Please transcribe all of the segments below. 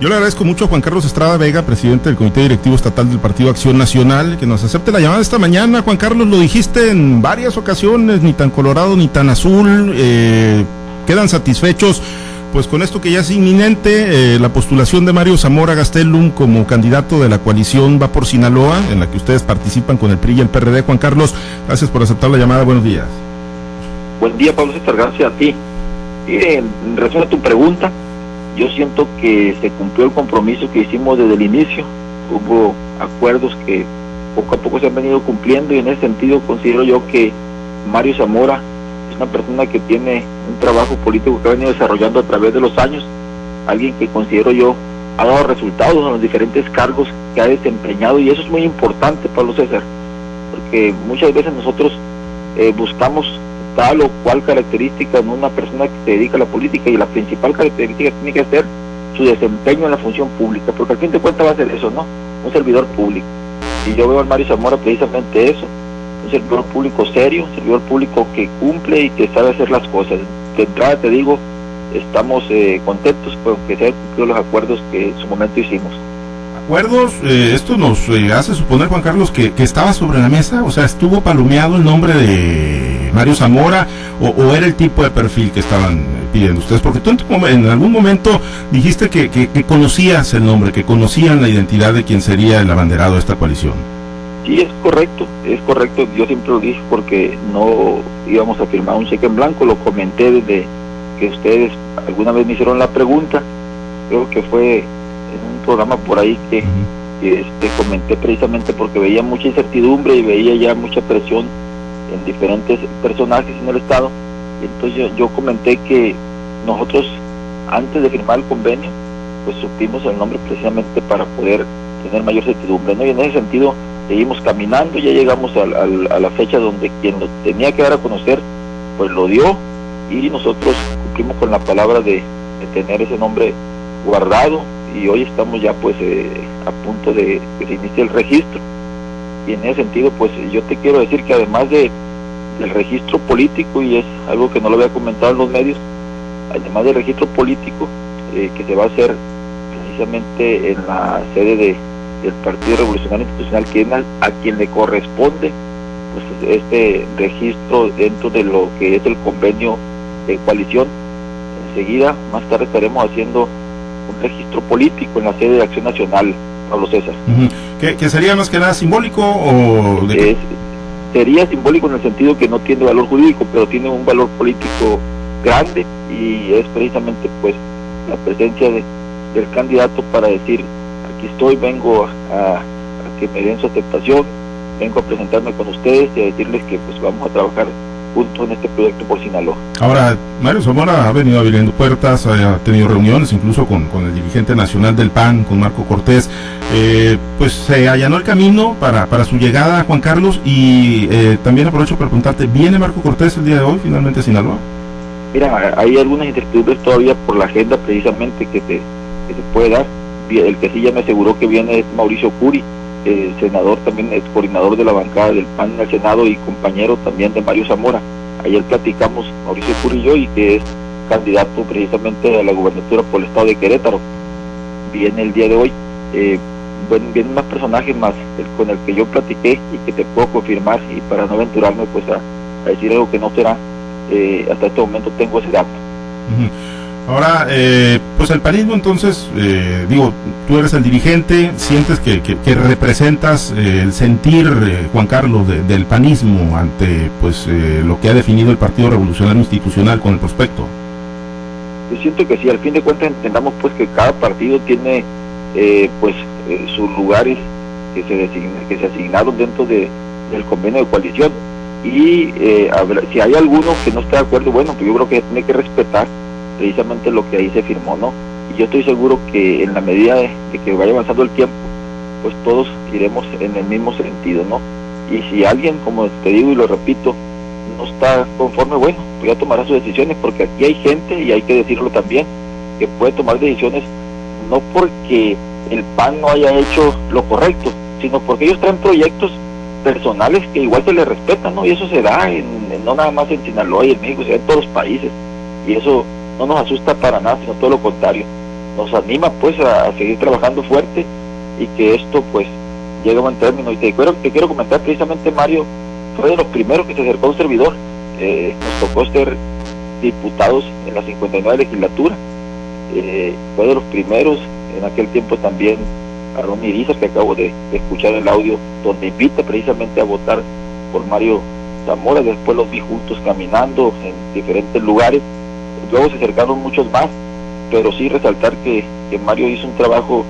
Yo le agradezco mucho a Juan Carlos Estrada Vega, presidente del Comité Directivo Estatal del Partido Acción Nacional, que nos acepte la llamada esta mañana. Juan Carlos, lo dijiste en varias ocasiones, ni tan colorado ni tan azul. Eh, quedan satisfechos pues con esto que ya es inminente, eh, la postulación de Mario Zamora Gastelum como candidato de la coalición Va por Sinaloa, en la que ustedes participan con el PRI y el PRD. Juan Carlos, gracias por aceptar la llamada. Buenos días. Buen día, Pablo César. Gracias a ti. en relación a tu pregunta, yo siento que se cumplió el compromiso que hicimos desde el inicio. Hubo acuerdos que poco a poco se han venido cumpliendo y en ese sentido considero yo que Mario Zamora es una persona que tiene un trabajo político que ha venido desarrollando a través de los años, alguien que considero yo ha dado resultados en los diferentes cargos que ha desempeñado y eso es muy importante, Pablo César, porque muchas veces nosotros eh, buscamos tal o cual característica en una persona que se dedica a la política y la principal característica tiene que ser su desempeño en la función pública, porque al fin de cuentas va a ser eso, ¿no? Un servidor público. Y yo veo al Mario Zamora precisamente eso, un servidor público serio, un servidor público que cumple y que sabe hacer las cosas. De entrada te digo, estamos eh, contentos con que se hayan cumplido los acuerdos que en su momento hicimos. ¿Acuerdos? Eh, esto nos eh, hace suponer, Juan Carlos, que, que estaba sobre la mesa, o sea, estuvo palomeado el nombre de Mario Zamora o, era el tipo de perfil que estaban pidiendo ustedes? Porque tú en, algún momento dijiste que, conocías el nombre, que conocían la identidad de quien sería el abanderado de esta coalición. Sí, es correcto, es correcto. Yo siempre lo dije porque no íbamos a firmar un cheque en blanco. Lo comenté desde que ustedes alguna vez me hicieron la pregunta. Creo que fue en un programa por ahí que, este, comenté precisamente porque veía mucha incertidumbre y veía ya mucha presión en diferentes personajes en el Estado. Y entonces yo, comenté que nosotros, antes de firmar el convenio, pues supimos el nombre precisamente para poder tener mayor certidumbre. ¿no? Y en ese sentido seguimos caminando, ya llegamos a, la fecha donde quien lo tenía que dar a conocer, pues lo dio y nosotros cumplimos con la palabra de, tener ese nombre guardado y hoy estamos ya pues eh, a punto de que se inicie el registro y en ese sentido pues yo te quiero decir que además de del registro político y es algo que no lo había comentado en los medios además del registro político eh, que se va a hacer precisamente en la sede de, del Partido Revolucionario Institucional que es a, quien le corresponde pues este registro dentro de lo que es el convenio de coalición. Enseguida más tarde estaremos haciendo un registro político en la sede de Acción Nacional Pablo César. ¿Que, sería más que nada simbólico o sería simbólico en el sentido que no tiene valor jurídico, pero tiene un valor político grande y es precisamente pues la presencia de, del candidato para decir aquí estoy, vengo a, a, que me den su aceptación, vengo a presentarme con ustedes y a decirles que pues vamos a trabajar juntos en este proyecto por Sinaloa. Ahora, Mario Zamora ha venido abriendo puertas, ha tenido reuniones incluso con, con el dirigente nacional del PAN, con Marco Cortés, eh, pues se allanó el camino para, para su llegada, Juan Carlos, y eh, también aprovecho para preguntarte, ¿viene Marco Cortés el día de hoy finalmente a Sinaloa? Mira, hay algunas incertidumbres todavía por la agenda precisamente que se, que se puede dar. El que sí ya me aseguró que viene es Mauricio Curi, el senador también es coordinador de la bancada del PAN en el Senado y compañero también de Mario Zamora. Ayer platicamos Mauricio Curillo y que es candidato precisamente a la gubernatura por el estado de Querétaro. Viene el día de hoy. Eh, vienen más personajes más con el que yo platiqué y que te puedo confirmar y para no aventurarme pues a, decir algo que no será, eh, hasta este momento tengo ese dato. Ahora, eh, pues el panismo entonces, eh, digo, tú eres el dirigente, sientes que, que, representas eh, el sentir, Juan Carlos, del panismo ante pues lo que ha definido el Partido Revolucionario Institucional con el prospecto. Yo siento que sí, al fin de cuentas entendamos pues que cada partido tiene pues sus lugares que se, que se asignaron dentro de, del convenio de coalición y si hay alguno que no esté de acuerdo, bueno, pues yo creo que tiene que respetar precisamente lo que ahí se firmó, ¿no? Y yo estoy seguro que en la medida de, que vaya avanzando el tiempo, pues todos iremos en el mismo sentido, ¿no? Y si alguien, como te digo y lo repito, no está conforme, bueno, pues ya tomará sus decisiones, porque aquí hay gente, y hay que decirlo también, que puede tomar decisiones no porque el PAN no haya hecho lo correcto, sino porque ellos traen proyectos personales que igual se les respetan, ¿no? Y eso se da en, no nada más en Sinaloa y en México, se da en todos los países. Y eso no nos asusta para nada, sino todo lo contrario. nos anima pues a, seguir trabajando fuerte y que esto pues llegue a buen término. Y te quiero, te quiero comentar precisamente Mario, fue de los primeros que se acercó a un servidor. Eh, nos tocó ser diputados en la 59 legislatura. Eh, fue de los primeros, en aquel tiempo también Aaron Irizar, que acabo de, escuchar el audio, donde invita precisamente a votar por Mario Zamora, después los vi juntos caminando en diferentes lugares, luego se acercaron muchos más, pero sí resaltar que, Mario hizo un trabajo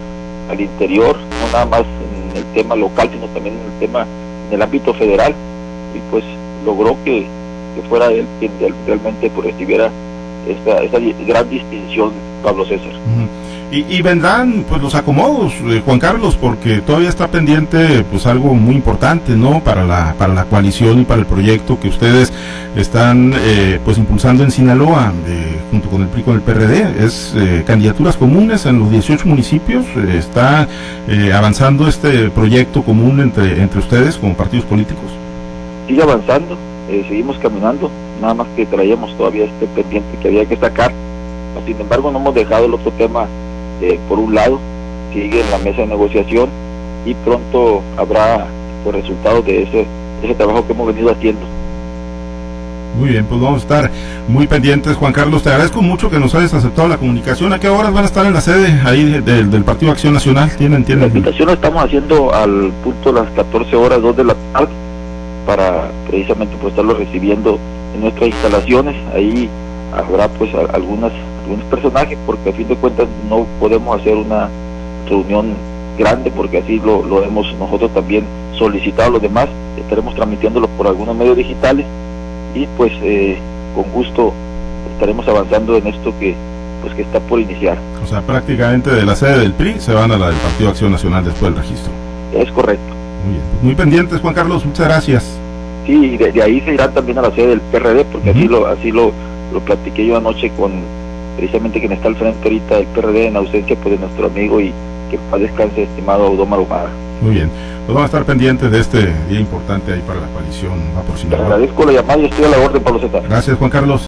al interior, no nada más en el tema local, sino también en el tema en el ámbito federal, y pues logró que, fuera él quien realmente recibiera esta, esta gran distinción, Pablo César. Y, vendrán pues los acomodos, eh, Juan Carlos, porque todavía está pendiente pues algo muy importante, ¿no? Para la para la coalición y para el proyecto que ustedes están eh, pues impulsando en Sinaloa, eh, junto con el PRI con el PRD, es candidaturas comunes en los 18 municipios, está avanzando este proyecto común entre entre ustedes como partidos políticos. Sigue avanzando, seguimos caminando, nada más que traíamos todavía este pendiente que había que sacar. Sin embargo, no hemos dejado el otro tema eh, por un lado, sigue en la mesa de negociación y pronto habrá los resultados de ese, ese trabajo que hemos venido haciendo. Muy bien, pues vamos a estar muy pendientes. Juan Carlos, te agradezco mucho que nos hayas aceptado la comunicación. ¿A qué horas van a estar en la sede ahí del, Partido Acción Nacional? ¿Tienen, tienen... La invitación la estamos haciendo al punto de las 14 horas, 2 de la tarde, para precisamente pues estarlo recibiendo en nuestras instalaciones. Ahí habrá pues algunas algunos personajes, porque a fin de cuentas no podemos hacer una reunión grande, porque así lo, lo hemos nosotros también solicitado a los demás, estaremos transmitiéndolo por algunos medios digitales y pues eh, con gusto estaremos avanzando en esto que pues que está por iniciar. O sea, prácticamente de la sede del PRI se van a la del Partido Acción Nacional después del registro. Es correcto. Muy bien, muy pendientes Juan Carlos, muchas gracias. Sí, de, ahí se irán también a la sede del PRD, porque así lo así lo, lo platiqué yo anoche con precisamente quien está al frente ahorita del PRD en ausencia pues de nuestro amigo y que paz descanse estimado Audomar Humada. Muy bien, pues vamos a estar pendientes de este día importante ahí para la coalición. Por Te agradezco la llamada y estoy a la orden, Pablo Zeta. Gracias, Juan Carlos.